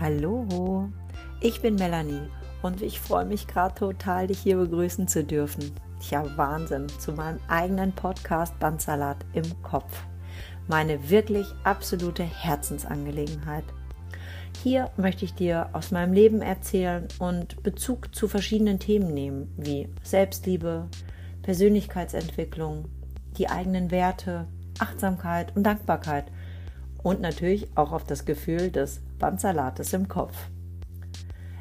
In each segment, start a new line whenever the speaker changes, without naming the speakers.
Hallo, ich bin Melanie und ich freue mich gerade total, dich hier begrüßen zu dürfen. Tja, Wahnsinn, zu meinem eigenen Podcast Bandsalat im Kopf. Meine wirklich absolute Herzensangelegenheit. Hier möchte ich dir aus meinem Leben erzählen und Bezug zu verschiedenen Themen nehmen, wie Selbstliebe, Persönlichkeitsentwicklung, die eigenen Werte, Achtsamkeit und Dankbarkeit und natürlich auch auf das Gefühl des Bandsalates im Kopf.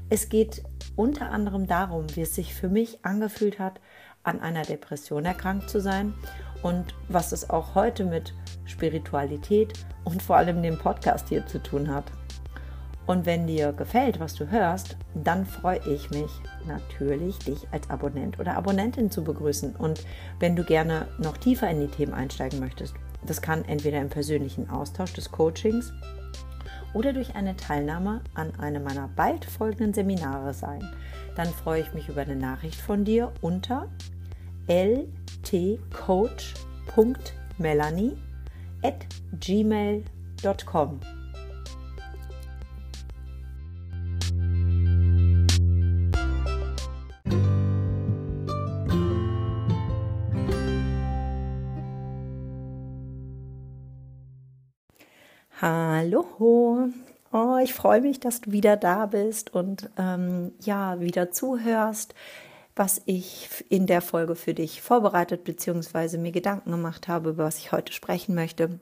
Es geht unter anderem darum, wie es sich für mich angefühlt hat, an einer Depression erkrankt zu sein und was es auch heute mit Spiritualität und vor allem dem Podcast hier zu tun hat. Und wenn dir gefällt, was du hörst, dann freue ich mich natürlich, dich als Abonnent oder Abonnentin zu begrüßen. Und wenn du gerne noch tiefer in die Themen einsteigen möchtest, das kann entweder im persönlichen Austausch des Coachings oder durch eine Teilnahme an einem meiner bald folgenden Seminare sein. Dann freue ich mich über eine Nachricht von dir unter ltcoach.melanie at gmail.com. Hallo, oh, ich freue mich, dass du wieder da bist und ähm, ja, wieder zuhörst, was ich in der Folge für dich vorbereitet bzw. mir Gedanken gemacht habe, über was ich heute sprechen möchte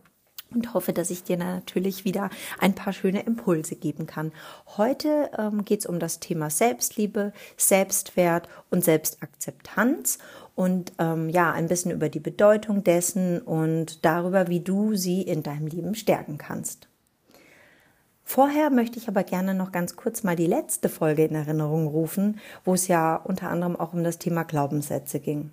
und hoffe, dass ich dir natürlich wieder ein paar schöne Impulse geben kann. Heute ähm, geht es um das Thema Selbstliebe, Selbstwert und Selbstakzeptanz und ähm, ja, ein bisschen über die Bedeutung dessen und darüber, wie du sie in deinem Leben stärken kannst. Vorher möchte ich aber gerne noch ganz kurz mal die letzte Folge in Erinnerung rufen, wo es ja unter anderem auch um das Thema Glaubenssätze ging.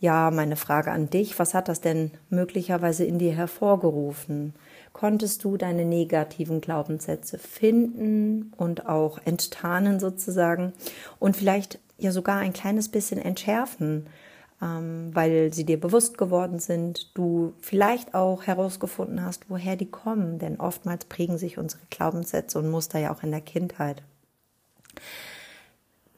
Ja, meine Frage an dich, was hat das denn möglicherweise in dir hervorgerufen? Konntest du deine negativen Glaubenssätze finden und auch enttarnen sozusagen und vielleicht ja sogar ein kleines bisschen entschärfen, ähm, weil sie dir bewusst geworden sind, du vielleicht auch herausgefunden hast, woher die kommen, denn oftmals prägen sich unsere Glaubenssätze und Muster ja auch in der Kindheit.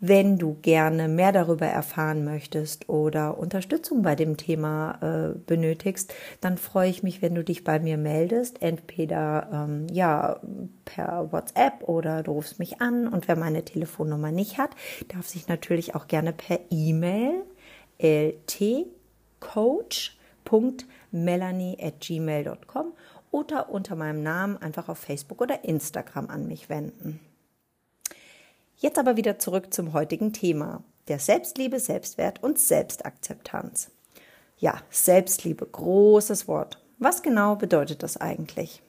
Wenn du gerne mehr darüber erfahren möchtest oder Unterstützung bei dem Thema äh, benötigst, dann freue ich mich, wenn du dich bei mir meldest, entweder ähm, ja per WhatsApp oder du rufst mich an. Und wer meine Telefonnummer nicht hat, darf sich natürlich auch gerne per E-Mail ltcoach.melanie@gmail.com oder unter meinem Namen einfach auf Facebook oder Instagram an mich wenden. Jetzt aber wieder zurück zum heutigen Thema, der Selbstliebe, Selbstwert und Selbstakzeptanz. Ja, Selbstliebe, großes Wort. Was genau bedeutet das eigentlich?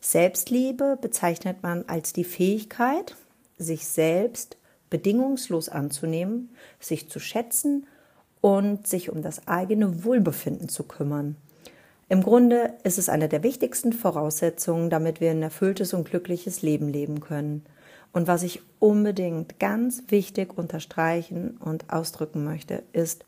Selbstliebe bezeichnet man als die Fähigkeit, sich selbst bedingungslos anzunehmen, sich zu schätzen und sich um das eigene Wohlbefinden zu kümmern. Im Grunde ist es eine der wichtigsten Voraussetzungen, damit wir ein erfülltes und glückliches Leben leben können. Und was ich unbedingt ganz wichtig unterstreichen und ausdrücken möchte, ist,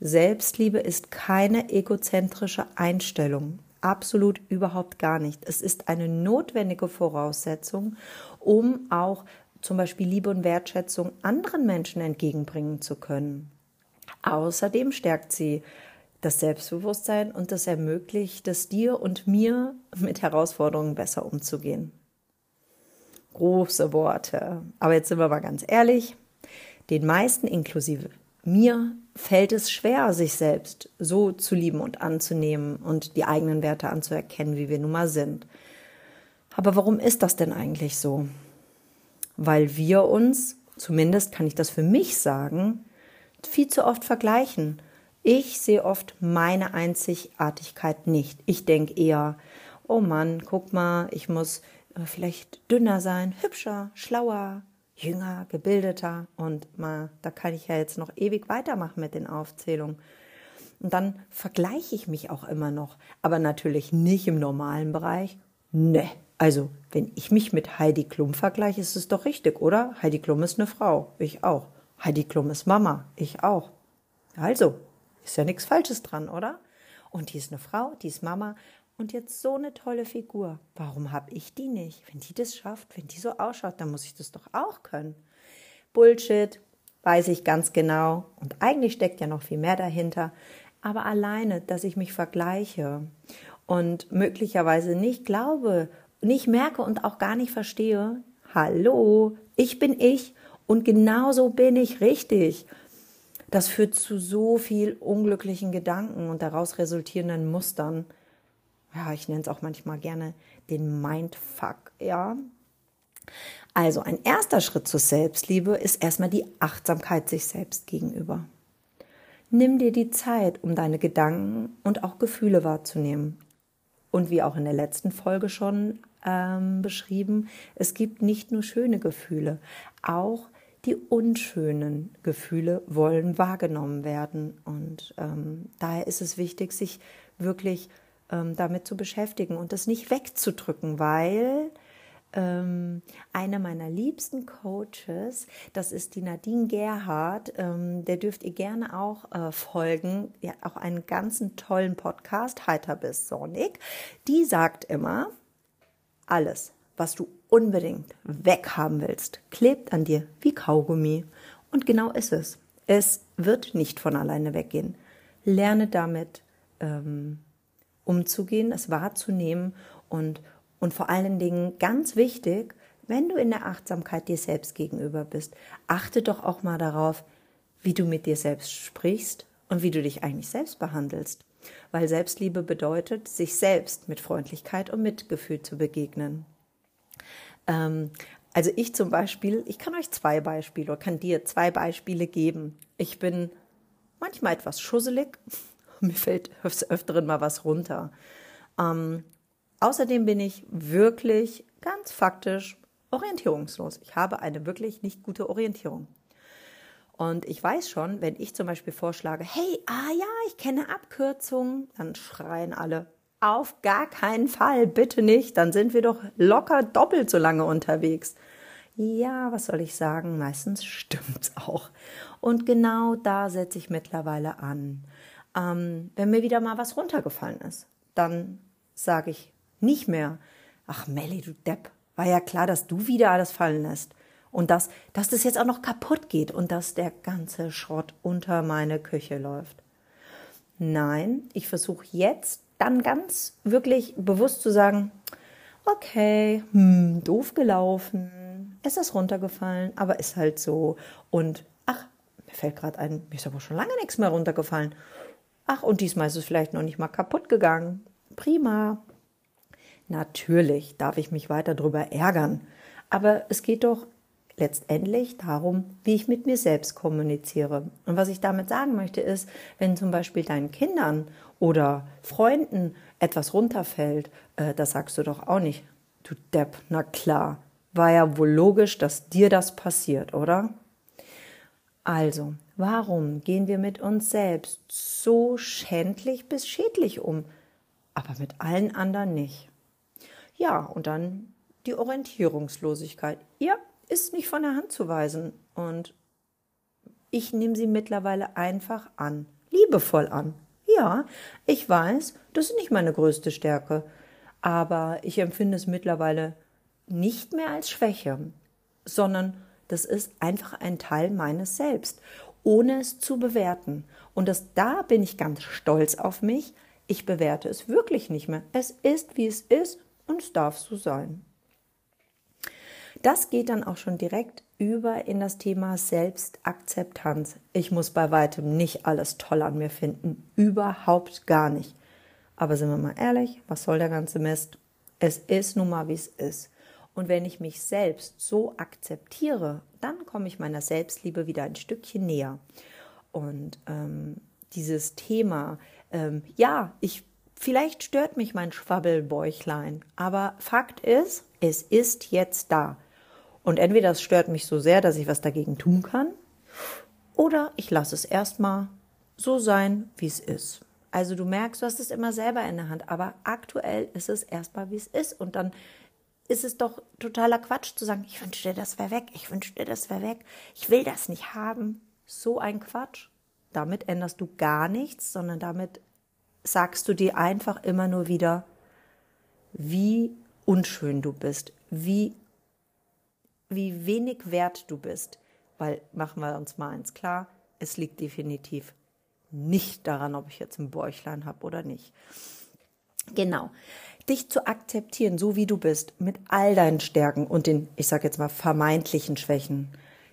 Selbstliebe ist keine egozentrische Einstellung. Absolut überhaupt gar nicht. Es ist eine notwendige Voraussetzung, um auch zum Beispiel Liebe und Wertschätzung anderen Menschen entgegenbringen zu können. Außerdem stärkt sie das Selbstbewusstsein und das ermöglicht es dir und mir, mit Herausforderungen besser umzugehen große Worte. Aber jetzt sind wir mal ganz ehrlich, den meisten inklusive mir fällt es schwer, sich selbst so zu lieben und anzunehmen und die eigenen Werte anzuerkennen, wie wir nun mal sind. Aber warum ist das denn eigentlich so? Weil wir uns, zumindest kann ich das für mich sagen, viel zu oft vergleichen. Ich sehe oft meine Einzigartigkeit nicht. Ich denke eher, oh Mann, guck mal, ich muss äh, vielleicht dünner sein, hübscher, schlauer, jünger, gebildeter und mal, da kann ich ja jetzt noch ewig weitermachen mit den Aufzählungen. Und dann vergleiche ich mich auch immer noch, aber natürlich nicht im normalen Bereich. Ne, also wenn ich mich mit Heidi Klum vergleiche, ist es doch richtig, oder? Heidi Klum ist eine Frau, ich auch. Heidi Klum ist Mama, ich auch. Also, ist ja nichts Falsches dran, oder? Und die ist eine Frau, die ist Mama und jetzt so eine tolle Figur. Warum habe ich die nicht? Wenn die das schafft, wenn die so ausschaut, dann muss ich das doch auch können. Bullshit, weiß ich ganz genau. Und eigentlich steckt ja noch viel mehr dahinter. Aber alleine, dass ich mich vergleiche und möglicherweise nicht glaube, nicht merke und auch gar nicht verstehe, hallo, ich bin ich und genauso bin ich richtig. Das führt zu so viel unglücklichen Gedanken und daraus resultierenden Mustern ja, ich nenne es auch manchmal gerne den Mindfuck, ja. Also ein erster Schritt zur Selbstliebe ist erstmal die Achtsamkeit sich selbst gegenüber. Nimm dir die Zeit, um deine Gedanken und auch Gefühle wahrzunehmen. Und wie auch in der letzten Folge schon ähm, beschrieben, es gibt nicht nur schöne Gefühle, auch die unschönen Gefühle wollen wahrgenommen werden. Und ähm, daher ist es wichtig, sich wirklich ähm, damit zu beschäftigen und das nicht wegzudrücken, weil ähm, eine meiner liebsten Coaches, das ist die Nadine Gerhardt, ähm, der dürft ihr gerne auch äh, folgen. Hat auch einen ganzen tollen Podcast, Heiter bis Sonic. Die sagt immer, alles, was du unbedingt weghaben willst, klebt an dir wie Kaugummi. Und genau ist es. Es wird nicht von alleine weggehen. Lerne damit ähm, umzugehen, es wahrzunehmen und, und vor allen Dingen ganz wichtig, wenn du in der Achtsamkeit dir selbst gegenüber bist, achte doch auch mal darauf, wie du mit dir selbst sprichst und wie du dich eigentlich selbst behandelst. Weil Selbstliebe bedeutet, sich selbst mit Freundlichkeit und Mitgefühl zu begegnen. Ähm, also ich zum Beispiel, ich kann euch zwei Beispiele oder kann dir zwei Beispiele geben. Ich bin manchmal etwas schusselig, mir fällt öfteren mal was runter. Ähm, außerdem bin ich wirklich ganz faktisch orientierungslos. Ich habe eine wirklich nicht gute Orientierung. Und ich weiß schon, wenn ich zum Beispiel vorschlage, hey, ah ja, ich kenne Abkürzungen, dann schreien alle, auf gar keinen Fall, bitte nicht, dann sind wir doch locker doppelt so lange unterwegs. Ja, was soll ich sagen? Meistens stimmt's auch. Und genau da setze ich mittlerweile an. Ähm, wenn mir wieder mal was runtergefallen ist, dann sage ich nicht mehr, ach Melly, du Depp, war ja klar, dass du wieder alles fallen lässt. Und dass, dass das jetzt auch noch kaputt geht und dass der ganze Schrott unter meine Küche läuft. Nein, ich versuche jetzt dann ganz wirklich bewusst zu sagen, okay, hm, doof gelaufen, es ist runtergefallen, aber ist halt so. Und ach, mir fällt gerade ein, mir ist aber schon lange nichts mehr runtergefallen. Ach, und diesmal ist es vielleicht noch nicht mal kaputt gegangen. Prima. Natürlich darf ich mich weiter darüber ärgern, aber es geht doch letztendlich darum, wie ich mit mir selbst kommuniziere. Und was ich damit sagen möchte, ist, wenn zum Beispiel deinen Kindern oder Freunden etwas runterfällt, äh, das sagst du doch auch nicht. Du Depp, na klar. War ja wohl logisch, dass dir das passiert, oder? Also, warum gehen wir mit uns selbst so schändlich bis schädlich um, aber mit allen anderen nicht? Ja, und dann die Orientierungslosigkeit. Ja, ist nicht von der Hand zu weisen und ich nehme sie mittlerweile einfach an, liebevoll an. Ja, ich weiß, das ist nicht meine größte Stärke, aber ich empfinde es mittlerweile nicht mehr als Schwäche, sondern das ist einfach ein Teil meines Selbst, ohne es zu bewerten. Und das, da bin ich ganz stolz auf mich. Ich bewerte es wirklich nicht mehr. Es ist, wie es ist und es darf so sein. Das geht dann auch schon direkt über in das Thema Selbstakzeptanz. Ich muss bei weitem nicht alles toll an mir finden. Überhaupt gar nicht. Aber sind wir mal ehrlich, was soll der ganze Mist? Es ist nun mal, wie es ist. Und wenn ich mich selbst so akzeptiere, dann komme ich meiner Selbstliebe wieder ein Stückchen näher. Und ähm, dieses Thema, ähm, ja, ich vielleicht stört mich mein Schwabbelbäuchlein, aber Fakt ist, es ist jetzt da. Und entweder es stört mich so sehr, dass ich was dagegen tun kann, oder ich lasse es erstmal so sein, wie es ist. Also du merkst, du hast es immer selber in der Hand, aber aktuell ist es erstmal, wie es ist. Und dann ist es doch totaler Quatsch zu sagen, ich wünschte, das wäre weg, ich wünschte, das wäre weg, ich will das nicht haben. So ein Quatsch. Damit änderst du gar nichts, sondern damit sagst du dir einfach immer nur wieder, wie unschön du bist, wie, wie wenig wert du bist. Weil machen wir uns mal eins klar, es liegt definitiv nicht daran, ob ich jetzt ein Bäuchlein habe oder nicht. Genau. Dich zu akzeptieren, so wie du bist, mit all deinen Stärken und den, ich sage jetzt mal, vermeintlichen Schwächen.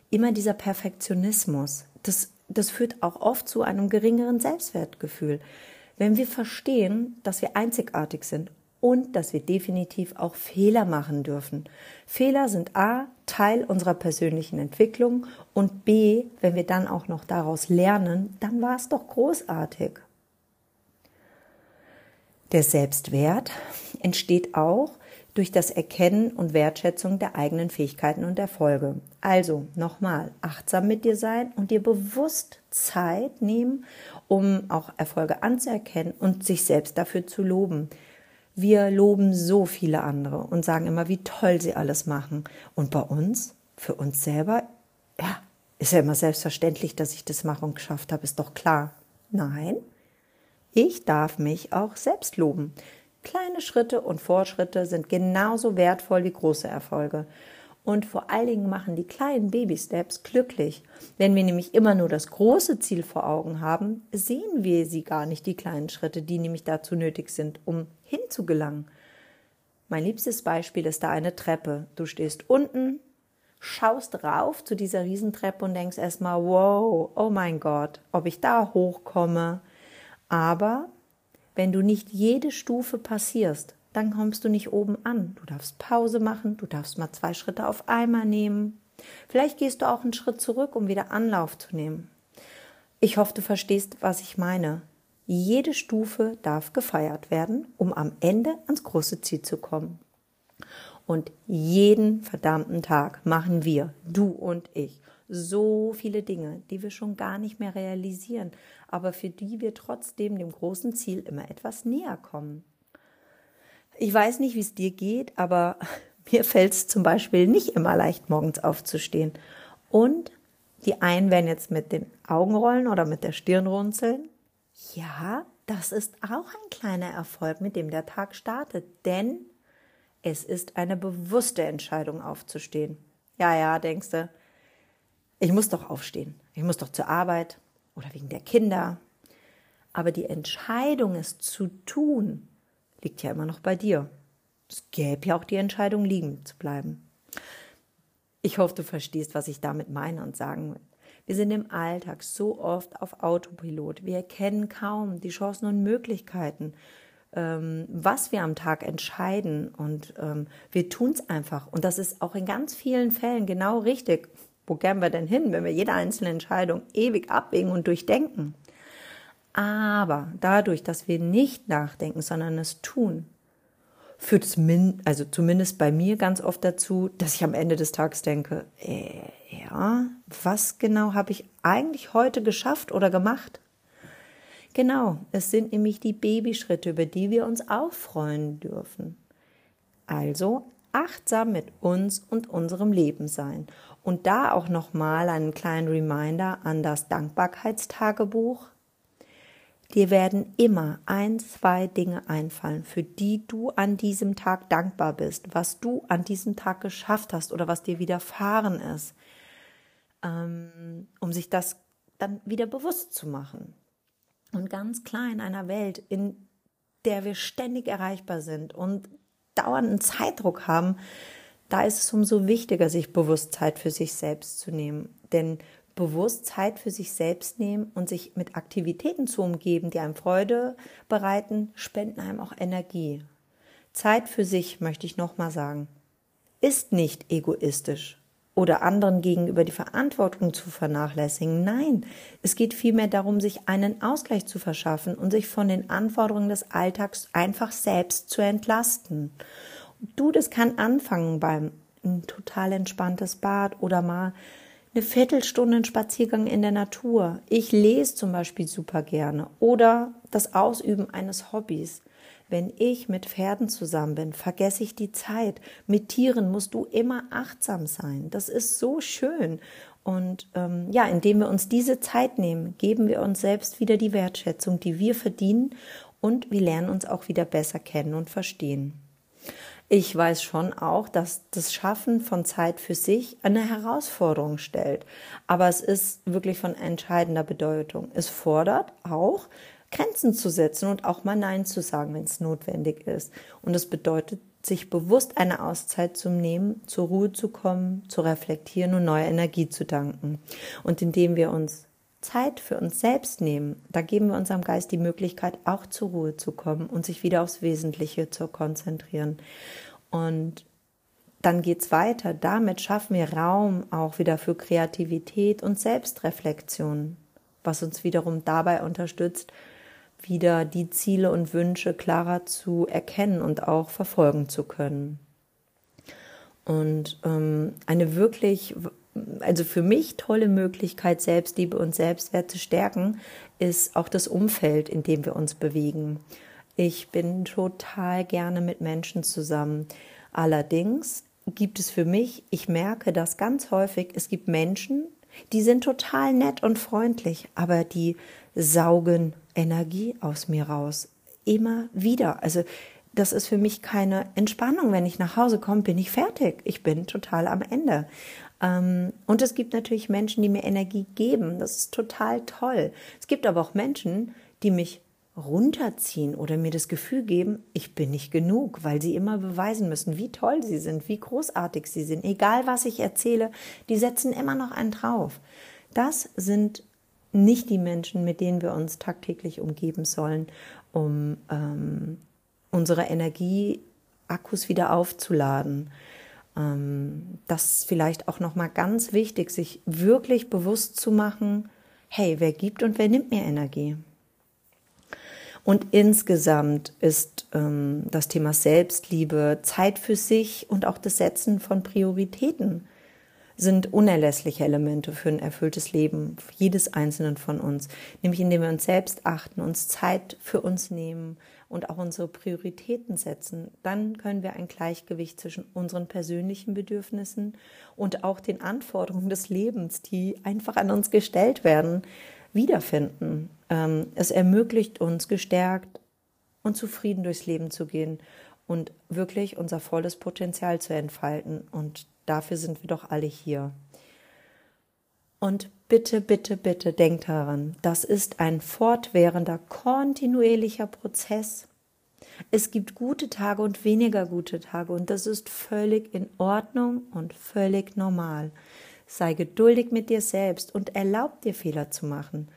Immer dieser Perfektionismus, das, das führt auch oft zu einem geringeren Selbstwertgefühl. Wenn wir verstehen, dass wir einzigartig sind und dass wir definitiv auch Fehler machen dürfen. Fehler sind A, Teil unserer persönlichen Entwicklung und B, wenn wir dann auch noch daraus lernen, dann war es doch großartig. Der Selbstwert entsteht auch durch das Erkennen und Wertschätzung der eigenen Fähigkeiten und Erfolge. Also nochmal, achtsam mit dir sein und dir bewusst Zeit nehmen, um auch Erfolge anzuerkennen und sich selbst dafür zu loben. Wir loben so viele andere und sagen immer, wie toll sie alles machen. Und bei uns, für uns selber, ja, ist ja immer selbstverständlich, dass ich das mache und geschafft habe, ist doch klar. Nein, ich darf mich auch selbst loben. Kleine Schritte und Fortschritte sind genauso wertvoll wie große Erfolge. Und vor allen Dingen machen die kleinen Baby-Steps glücklich. Wenn wir nämlich immer nur das große Ziel vor Augen haben, sehen wir sie gar nicht, die kleinen Schritte, die nämlich dazu nötig sind, um hinzugelangen. Mein liebstes Beispiel ist da eine Treppe. Du stehst unten, schaust rauf zu dieser Riesentreppe und denkst erstmal, wow, oh mein Gott, ob ich da hochkomme. Aber wenn du nicht jede Stufe passierst, dann kommst du nicht oben an. Du darfst Pause machen, du darfst mal zwei Schritte auf einmal nehmen. Vielleicht gehst du auch einen Schritt zurück, um wieder Anlauf zu nehmen. Ich hoffe, du verstehst, was ich meine. Jede Stufe darf gefeiert werden, um am Ende ans große Ziel zu kommen. Und jeden verdammten Tag machen wir, du und ich, so viele Dinge, die wir schon gar nicht mehr realisieren, aber für die wir trotzdem dem großen Ziel immer etwas näher kommen. Ich weiß nicht, wie es dir geht, aber mir fällt es zum Beispiel nicht immer leicht, morgens aufzustehen. Und die einen werden jetzt mit den Augen rollen oder mit der Stirn runzeln. Ja, das ist auch ein kleiner Erfolg, mit dem der Tag startet, denn es ist eine bewusste Entscheidung aufzustehen. Ja, ja, denkst du, ich muss doch aufstehen. Ich muss doch zur Arbeit oder wegen der Kinder. Aber die Entscheidung, es zu tun, liegt ja immer noch bei dir. Es gäbe ja auch die Entscheidung, liegen zu bleiben. Ich hoffe, du verstehst, was ich damit meine und sagen will. Wir sind im Alltag so oft auf Autopilot. Wir erkennen kaum die Chancen und Möglichkeiten, ähm, was wir am Tag entscheiden. Und ähm, wir tun es einfach. Und das ist auch in ganz vielen Fällen genau richtig. Wo gehen wir denn hin, wenn wir jede einzelne Entscheidung ewig abwägen und durchdenken? Aber dadurch, dass wir nicht nachdenken, sondern es tun, führt es min also zumindest bei mir ganz oft dazu, dass ich am Ende des Tages denke, äh, ja, was genau habe ich eigentlich heute geschafft oder gemacht? Genau, es sind nämlich die Babyschritte, über die wir uns auch freuen dürfen. Also achtsam mit uns und unserem Leben sein. Und da auch nochmal einen kleinen Reminder an das Dankbarkeitstagebuch. Dir werden immer ein, zwei Dinge einfallen, für die du an diesem Tag dankbar bist, was du an diesem Tag geschafft hast oder was dir widerfahren ist, ähm, um sich das dann wieder bewusst zu machen. Und ganz klar in einer Welt, in der wir ständig erreichbar sind und dauernden Zeitdruck haben, da ist es umso wichtiger, sich bewusst Zeit für sich selbst zu nehmen. Denn bewusst Zeit für sich selbst nehmen und sich mit Aktivitäten zu umgeben, die einem Freude bereiten, spenden einem auch Energie. Zeit für sich, möchte ich nochmal sagen, ist nicht egoistisch oder anderen gegenüber die Verantwortung zu vernachlässigen. Nein, es geht vielmehr darum, sich einen Ausgleich zu verschaffen und sich von den Anforderungen des Alltags einfach selbst zu entlasten. Du, das kann anfangen beim total entspanntes Bad oder mal eine Viertelstunde Spaziergang in der Natur. Ich lese zum Beispiel super gerne. Oder das Ausüben eines Hobbys. Wenn ich mit Pferden zusammen bin, vergesse ich die Zeit. Mit Tieren musst du immer achtsam sein. Das ist so schön. Und ähm, ja, indem wir uns diese Zeit nehmen, geben wir uns selbst wieder die Wertschätzung, die wir verdienen und wir lernen uns auch wieder besser kennen und verstehen. Ich weiß schon auch, dass das Schaffen von Zeit für sich eine Herausforderung stellt. Aber es ist wirklich von entscheidender Bedeutung. Es fordert auch, Grenzen zu setzen und auch mal Nein zu sagen, wenn es notwendig ist. Und es bedeutet, sich bewusst eine Auszeit zu nehmen, zur Ruhe zu kommen, zu reflektieren und neue Energie zu danken. Und indem wir uns Zeit für uns selbst nehmen, da geben wir unserem Geist die Möglichkeit, auch zur Ruhe zu kommen und sich wieder aufs Wesentliche zu konzentrieren. Und dann geht's weiter. Damit schaffen wir Raum auch wieder für Kreativität und Selbstreflexion, was uns wiederum dabei unterstützt, wieder die Ziele und Wünsche klarer zu erkennen und auch verfolgen zu können. Und ähm, eine wirklich also für mich tolle Möglichkeit, Selbstliebe und Selbstwert zu stärken, ist auch das Umfeld, in dem wir uns bewegen. Ich bin total gerne mit Menschen zusammen. Allerdings gibt es für mich, ich merke das ganz häufig, es gibt Menschen, die sind total nett und freundlich, aber die saugen Energie aus mir raus. Immer wieder. Also das ist für mich keine Entspannung. Wenn ich nach Hause komme, bin ich fertig. Ich bin total am Ende. Ähm, und es gibt natürlich Menschen, die mir Energie geben. Das ist total toll. Es gibt aber auch Menschen, die mich runterziehen oder mir das Gefühl geben, ich bin nicht genug, weil sie immer beweisen müssen, wie toll sie sind, wie großartig sie sind. Egal was ich erzähle, die setzen immer noch einen drauf. Das sind nicht die Menschen, mit denen wir uns tagtäglich umgeben sollen, um ähm, unsere Energieakkus wieder aufzuladen. Ähm, das ist vielleicht auch nochmal ganz wichtig, sich wirklich bewusst zu machen, hey, wer gibt und wer nimmt mir Energie? Und insgesamt ist ähm, das Thema Selbstliebe, Zeit für sich und auch das Setzen von Prioritäten sind unerlässliche Elemente für ein erfülltes Leben jedes Einzelnen von uns. Nämlich indem wir uns selbst achten, uns Zeit für uns nehmen und auch unsere Prioritäten setzen. Dann können wir ein Gleichgewicht zwischen unseren persönlichen Bedürfnissen und auch den Anforderungen des Lebens, die einfach an uns gestellt werden, wiederfinden. Ähm, es ermöglicht uns gestärkt und zufrieden durchs Leben zu gehen und wirklich unser volles Potenzial zu entfalten. Und Dafür sind wir doch alle hier. Und bitte, bitte, bitte denkt daran, das ist ein fortwährender, kontinuierlicher Prozess. Es gibt gute Tage und weniger gute Tage und das ist völlig in Ordnung und völlig normal. Sei geduldig mit dir selbst und erlaub dir Fehler zu machen.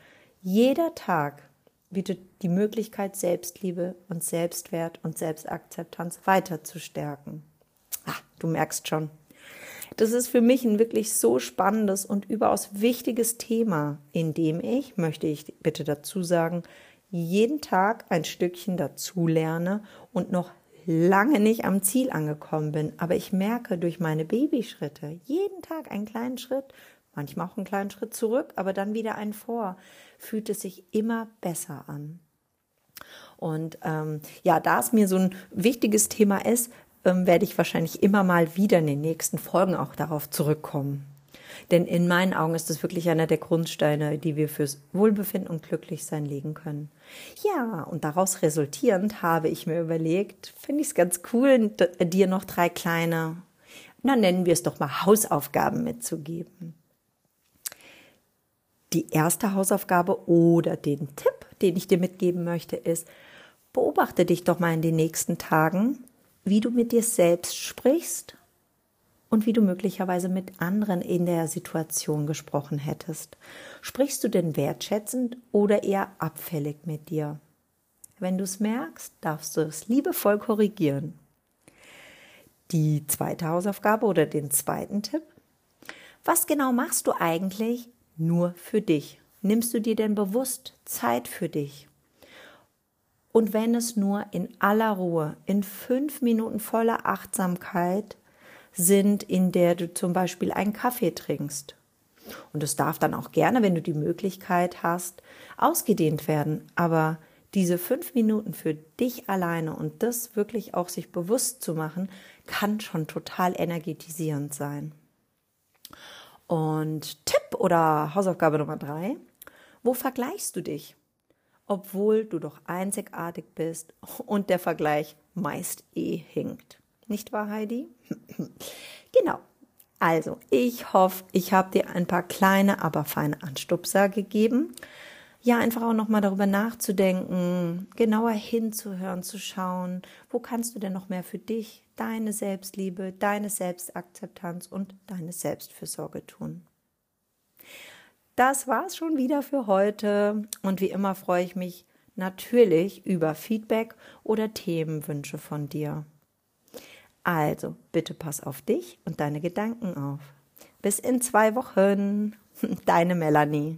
Jeder Tag bietet die Möglichkeit, Selbstliebe und Selbstwert und Selbstakzeptanz weiter zu stärken. Ah, du merkst schon, das ist für mich ein wirklich so spannendes und überaus wichtiges Thema, in dem ich, möchte ich bitte dazu sagen, jeden Tag ein Stückchen dazu lerne und noch lange nicht am Ziel angekommen bin. Aber ich merke durch meine Babyschritte jeden Tag einen kleinen Schritt, manchmal auch einen kleinen Schritt zurück, aber dann wieder einen vor, fühlt es sich immer besser an. Und ähm, ja, da es mir so ein wichtiges Thema ist, ähm, werde ich wahrscheinlich immer mal wieder in den nächsten Folgen auch darauf zurückkommen. Denn in meinen Augen ist es wirklich einer der Grundsteine, die wir fürs Wohlbefinden und Glücklichsein legen können. Ja, und daraus resultierend habe ich mir überlegt, finde ich es ganz cool, dir noch drei kleine, na nennen wir es doch mal Hausaufgaben mitzugeben. Die erste Hausaufgabe oder den Tipp, den ich dir mitgeben möchte, ist, beobachte dich doch mal in den nächsten Tagen wie du mit dir selbst sprichst und wie du möglicherweise mit anderen in der Situation gesprochen hättest. Sprichst du denn wertschätzend oder eher abfällig mit dir? Wenn du es merkst, darfst du es liebevoll korrigieren. Die zweite Hausaufgabe oder den zweiten Tipp. Was genau machst du eigentlich nur für dich? Nimmst du dir denn bewusst Zeit für dich? Und wenn es nur in aller Ruhe, in fünf Minuten voller Achtsamkeit sind, in der du zum Beispiel einen Kaffee trinkst. Und es darf dann auch gerne, wenn du die Möglichkeit hast, ausgedehnt werden. Aber diese fünf Minuten für dich alleine und das wirklich auch sich bewusst zu machen, kann schon total energetisierend sein. Und Tipp oder Hausaufgabe Nummer drei, wo vergleichst du dich? Obwohl du doch einzigartig bist und der Vergleich meist eh hinkt. nicht wahr, Heidi? genau. Also, ich hoffe, ich habe dir ein paar kleine, aber feine Anstupser gegeben. Ja, einfach auch nochmal darüber nachzudenken, genauer hinzuhören, zu schauen, wo kannst du denn noch mehr für dich, deine Selbstliebe, deine Selbstakzeptanz und deine Selbstfürsorge tun. Das war's schon wieder für heute und wie immer freue ich mich natürlich über Feedback oder Themenwünsche von dir. Also, bitte pass auf dich und deine Gedanken auf. Bis in zwei Wochen. Deine Melanie.